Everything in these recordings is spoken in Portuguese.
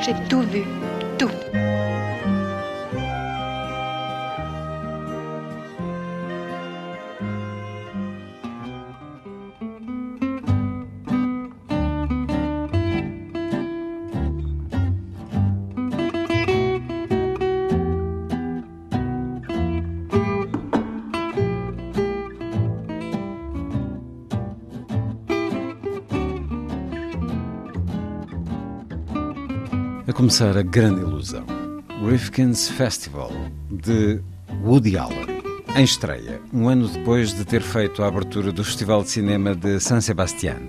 J'ai tout vu. Tout. A começar a grande ilusão. Rifkin's Festival, de Woody Allen. Em estreia, um ano depois de ter feito a abertura do Festival de Cinema de San Sebastián.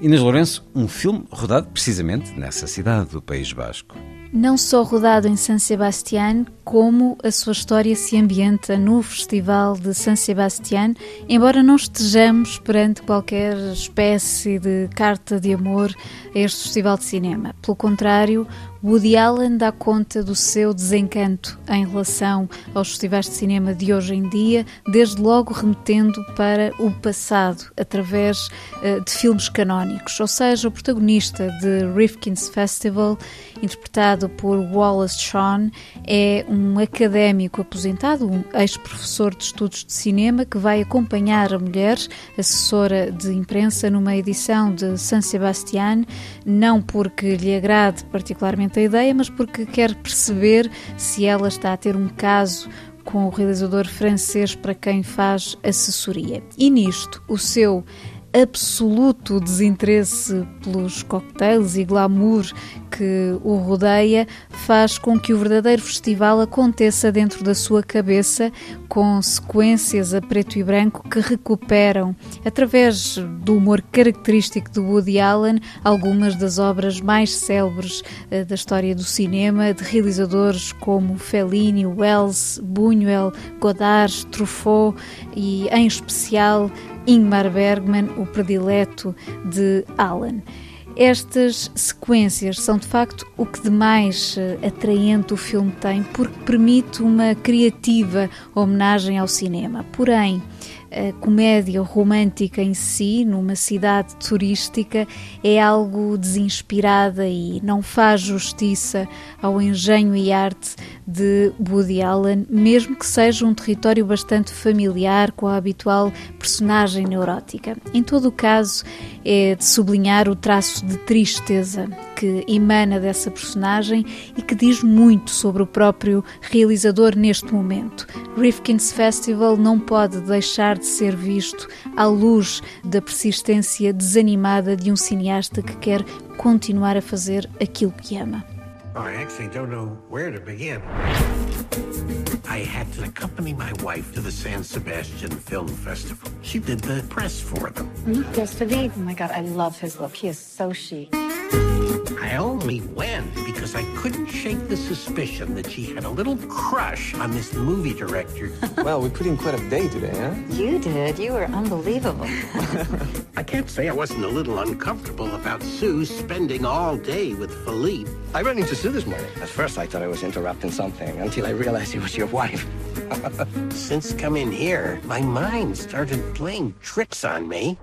Inês Lourenço, um filme rodado precisamente nessa cidade do País Basco. Não só rodado em San Sebastián, como a sua história se ambienta no Festival de San Sebastián, embora não estejamos perante qualquer espécie de carta de amor a este Festival de Cinema. Pelo contrário, Woody Allen dá conta do seu desencanto em relação aos festivais de cinema de hoje em dia, desde logo remetendo para o passado, através uh, de filmes canónicos. Ou seja, o protagonista de Rifkin's Festival, interpretado por Wallace Shawn, é um académico aposentado, um ex-professor de estudos de cinema, que vai acompanhar a mulher, assessora de imprensa, numa edição de San Sebastián, não porque lhe agrade particularmente a ideia, mas porque quer perceber se ela está a ter um caso com o realizador francês para quem faz assessoria. E nisto, o seu absoluto desinteresse pelos cocktails e glamour que o rodeia faz com que o verdadeiro festival aconteça dentro da sua cabeça, com sequências a preto e branco que recuperam, através do humor característico de Woody Allen, algumas das obras mais célebres uh, da história do cinema, de realizadores como Fellini, Wells, Buñuel, Godard, Truffaut e, em especial, Ingmar Bergman, o predileto de Allen. Estas sequências são de facto o que de mais atraente o filme tem, porque permite uma criativa homenagem ao cinema. Porém, a comédia romântica em si, numa cidade turística, é algo desinspirada e não faz justiça ao engenho e arte de Woody Allen, mesmo que seja um território bastante familiar com a habitual personagem neurótica. Em todo o caso, é de sublinhar o traço de tristeza que emana dessa personagem e que diz muito sobre o próprio realizador neste momento. Rifkin's Festival não pode deixar de ser visto à luz da persistência desanimada de um cineasta que quer continuar a fazer aquilo que ama. I actually don't know where to begin. I had to accompany my wife to the San Sebastian Film Festival. She did the press for them. Yesterday, oh my god, I love his look. He is so chic. I only went because I couldn't shake the suspicion that she had a little crush on this movie director. well, we put in quite a day today, huh? You did. You were unbelievable. I can't say I wasn't a little uncomfortable about Sue spending all day with Philippe. I ran into Sue this morning. At first, I thought I was interrupting something until I realized it was your wife. Since coming here, my mind started playing tricks on me.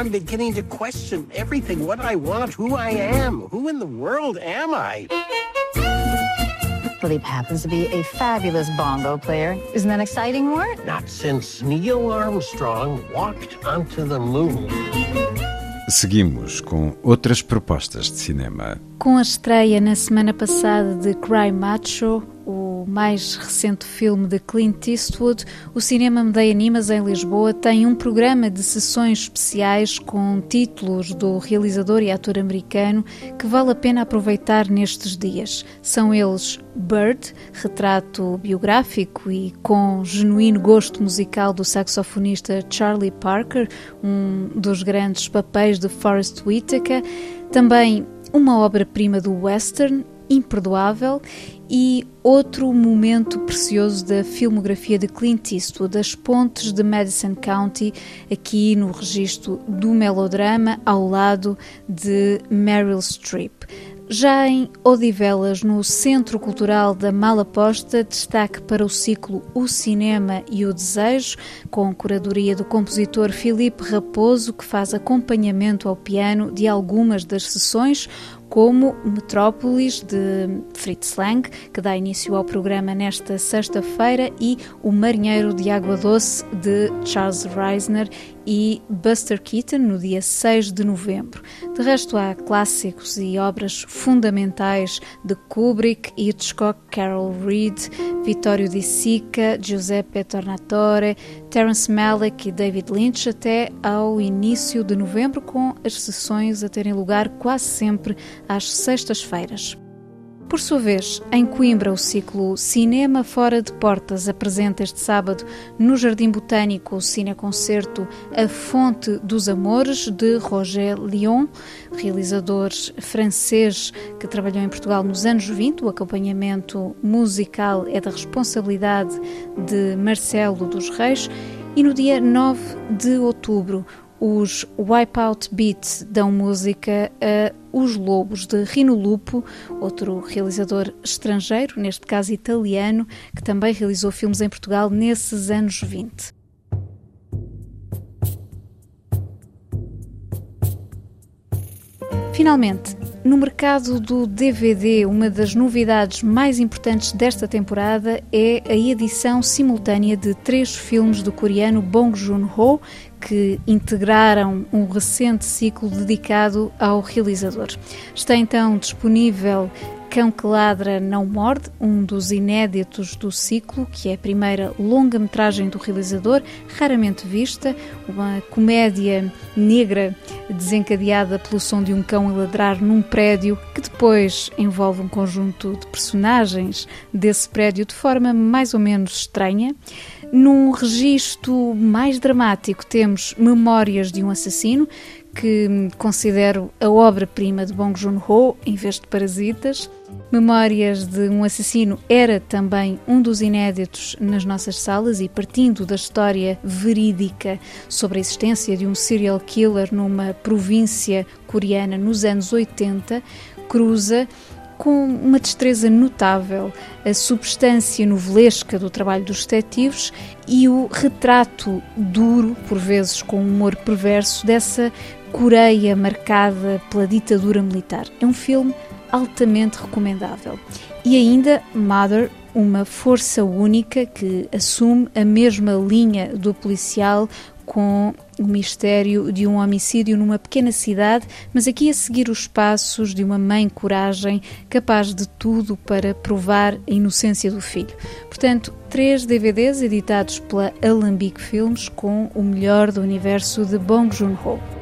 I'm beginning to question everything what I want, who I am. Who in the world am I? Philippe happens to be a fabulous bongo player. Isn't that exciting, Mort? Not since Neil Armstrong walked onto the moon. Seguimos com outras propostas de cinema. Com a estreia na semana passada de Cry Macho, mais recente filme de Clint Eastwood, o Cinema Medeia Animas em Lisboa tem um programa de sessões especiais com títulos do realizador e ator americano que vale a pena aproveitar nestes dias. São eles Bird, retrato biográfico e com genuíno gosto musical do saxofonista Charlie Parker, um dos grandes papéis de Forrest Whitaker, também uma obra-prima do western, imperdoável, e outro momento precioso da filmografia de Clint Eastwood, As Pontes de Madison County, aqui no registro do melodrama, ao lado de Meryl Streep. Já em Odivelas, no Centro Cultural da Malaposta, destaque para o ciclo O Cinema e o Desejo, com curadoria do compositor Filipe Raposo, que faz acompanhamento ao piano de algumas das sessões, como Metrópolis de Fritz Lang, que dá início ao programa nesta sexta-feira, e O Marinheiro de Água Doce de Charles Reisner e Buster Keaton no dia 6 de novembro. De resto, há clássicos e obras fundamentais de Kubrick, Hitchcock, Carol Reed, Vittorio Di Sica, Giuseppe Tornatore, Terence Malick e David Lynch até ao início de novembro, com as sessões a terem lugar quase sempre às sextas-feiras. Por sua vez, em Coimbra, o ciclo Cinema Fora de Portas apresenta este sábado no Jardim Botânico o cineconcerto A Fonte dos Amores, de Roger Lyon, realizador francês que trabalhou em Portugal nos anos 20. O acompanhamento musical é da responsabilidade de Marcelo dos Reis. E no dia 9 de outubro, os Wipeout Beats dão música a Os Lobos de Rino Lupo, outro realizador estrangeiro, neste caso italiano, que também realizou filmes em Portugal nesses anos 20. Finalmente, no mercado do DVD, uma das novidades mais importantes desta temporada é a edição simultânea de três filmes do coreano Bong Joon-ho, que integraram um recente ciclo dedicado ao realizador. Está então disponível Cão que Ladra Não Morde, um dos inéditos do ciclo, que é a primeira longa-metragem do realizador, raramente vista, uma comédia negra desencadeada pelo som de um cão a ladrar num prédio que depois envolve um conjunto de personagens desse prédio de forma mais ou menos estranha. Num registro mais dramático, temos Memórias de um Assassino, que considero a obra-prima de Bong Joon-ho, em vez de Parasitas. Memórias de um Assassino era também um dos inéditos nas nossas salas e partindo da história verídica sobre a existência de um serial killer numa província coreana nos anos 80, cruza com uma destreza notável a substância novelesca do trabalho dos detetives e o retrato duro, por vezes com humor perverso, dessa Coreia marcada pela ditadura militar. É um filme altamente recomendável. E ainda Mother, uma força única que assume a mesma linha do policial com o mistério de um homicídio numa pequena cidade, mas aqui a seguir os passos de uma mãe coragem capaz de tudo para provar a inocência do filho. Portanto, três DVDs editados pela Alambique Filmes com o melhor do universo de Bong Joon-ho.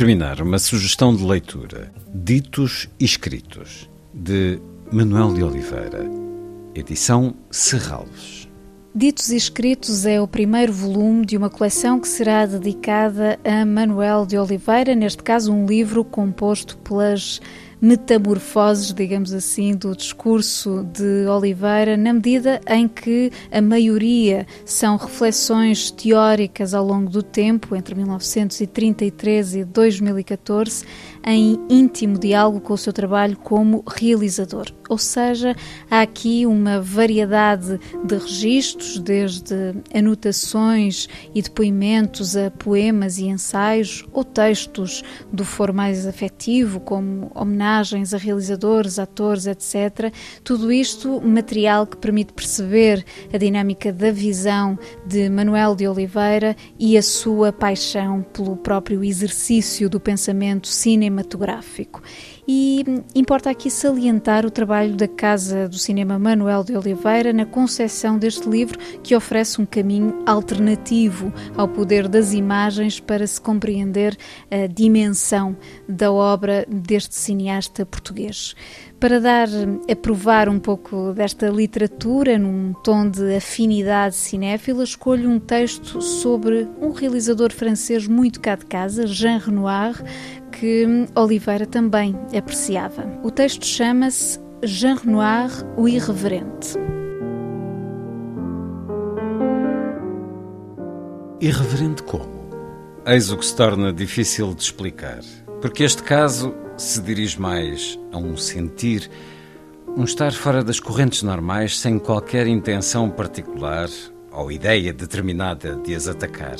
Terminar, uma sugestão de leitura: Ditos e Escritos, de Manuel de Oliveira, edição Serralves. Ditos e Escritos é o primeiro volume de uma coleção que será dedicada a Manuel de Oliveira, neste caso, um livro composto pelas metamorfoses, digamos assim, do discurso de Oliveira, na medida em que a maioria são reflexões teóricas ao longo do tempo, entre 1933 e 2014, em íntimo diálogo com o seu trabalho como realizador. Ou seja, há aqui uma variedade de registros, desde anotações e depoimentos a poemas e ensaios, ou textos do foro mais afetivo, como homenagens a realizadores, atores, etc. Tudo isto material que permite perceber a dinâmica da visão de Manuel de Oliveira e a sua paixão pelo próprio exercício do pensamento cinematográfico cinematográfico. E importa aqui salientar o trabalho da Casa do Cinema Manuel de Oliveira na concepção deste livro, que oferece um caminho alternativo ao poder das imagens para se compreender a dimensão da obra deste cineasta português. Para dar a provar um pouco desta literatura num tom de afinidade cinéfila, escolho um texto sobre um realizador francês muito cá de casa, Jean Renoir, que Oliveira também apreciava. O texto chama-se Jean Renoir, o Irreverente. Irreverente como? Eis o que se torna difícil de explicar, porque este caso se dirige mais a um sentir, um estar fora das correntes normais sem qualquer intenção particular ou ideia determinada de as atacar,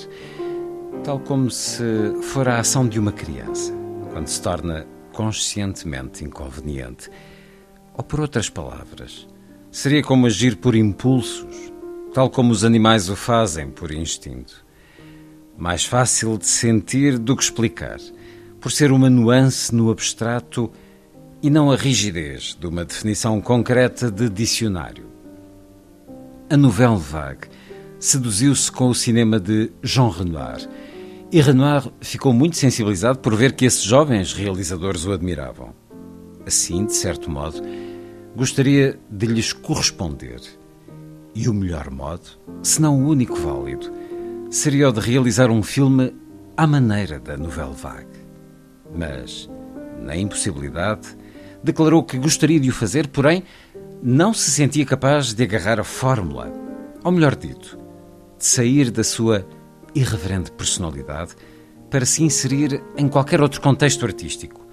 tal como se fora a ação de uma criança, quando se torna conscientemente inconveniente. Ou por outras palavras, seria como agir por impulsos, tal como os animais o fazem por instinto. Mais fácil de sentir do que explicar, por ser uma nuance no abstrato e não a rigidez de uma definição concreta de dicionário. A novela vague seduziu-se com o cinema de Jean Renoir e Renoir ficou muito sensibilizado por ver que esses jovens realizadores o admiravam. Assim, de certo modo, gostaria de lhes corresponder. E o melhor modo, se não o único válido, seria o de realizar um filme à maneira da Nouvelle Vague. Mas, na impossibilidade, declarou que gostaria de o fazer, porém, não se sentia capaz de agarrar a fórmula, ou melhor dito, de sair da sua irreverente personalidade para se inserir em qualquer outro contexto artístico.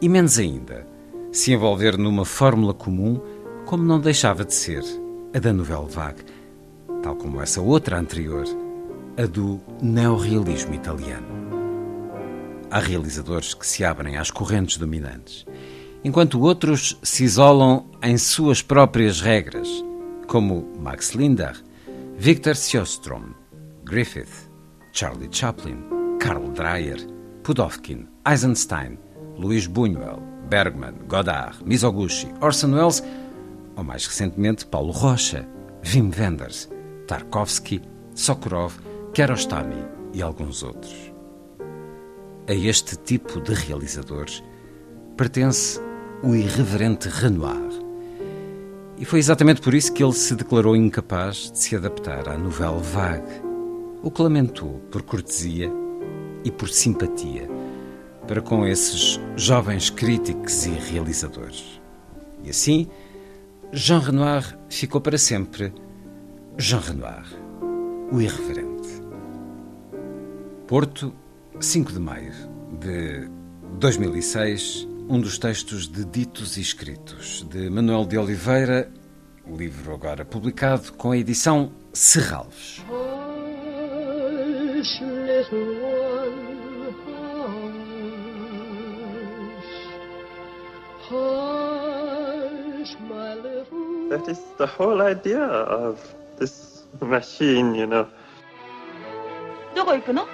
E menos ainda, se envolver numa fórmula comum, como não deixava de ser a da novela vague, tal como essa outra anterior, a do neorrealismo italiano. Há realizadores que se abrem às correntes dominantes, enquanto outros se isolam em suas próprias regras, como Max Linder, Victor Sjöström, Griffith, Charlie Chaplin, Karl Dreyer, Pudovkin, Eisenstein, Luís Buñuel, Bergman, Godard, Mizoguchi, Orson Welles ou mais recentemente Paulo Rocha, Wim Wenders, Tarkovsky, Sokurov, Kiarostami e alguns outros. A este tipo de realizadores pertence o irreverente Renoir. E foi exatamente por isso que ele se declarou incapaz de se adaptar à novela vague o que lamentou por cortesia e por simpatia para com esses jovens críticos e realizadores. E assim, Jean Renoir ficou para sempre Jean Renoir, o irreverente. Porto, 5 de maio de 2006, um dos textos de Ditos e Escritos, de Manuel de Oliveira, livro agora publicado com a edição Serralves. Hush, little one, hush. Hush, my little That is the whole idea of this machine, you know. どこ行くの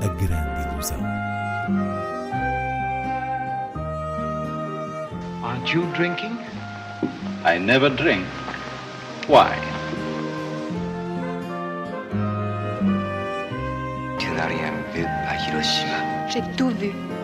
a grande ilusão. Aren't you drinking? I never drink. Why? J'ai tout vu.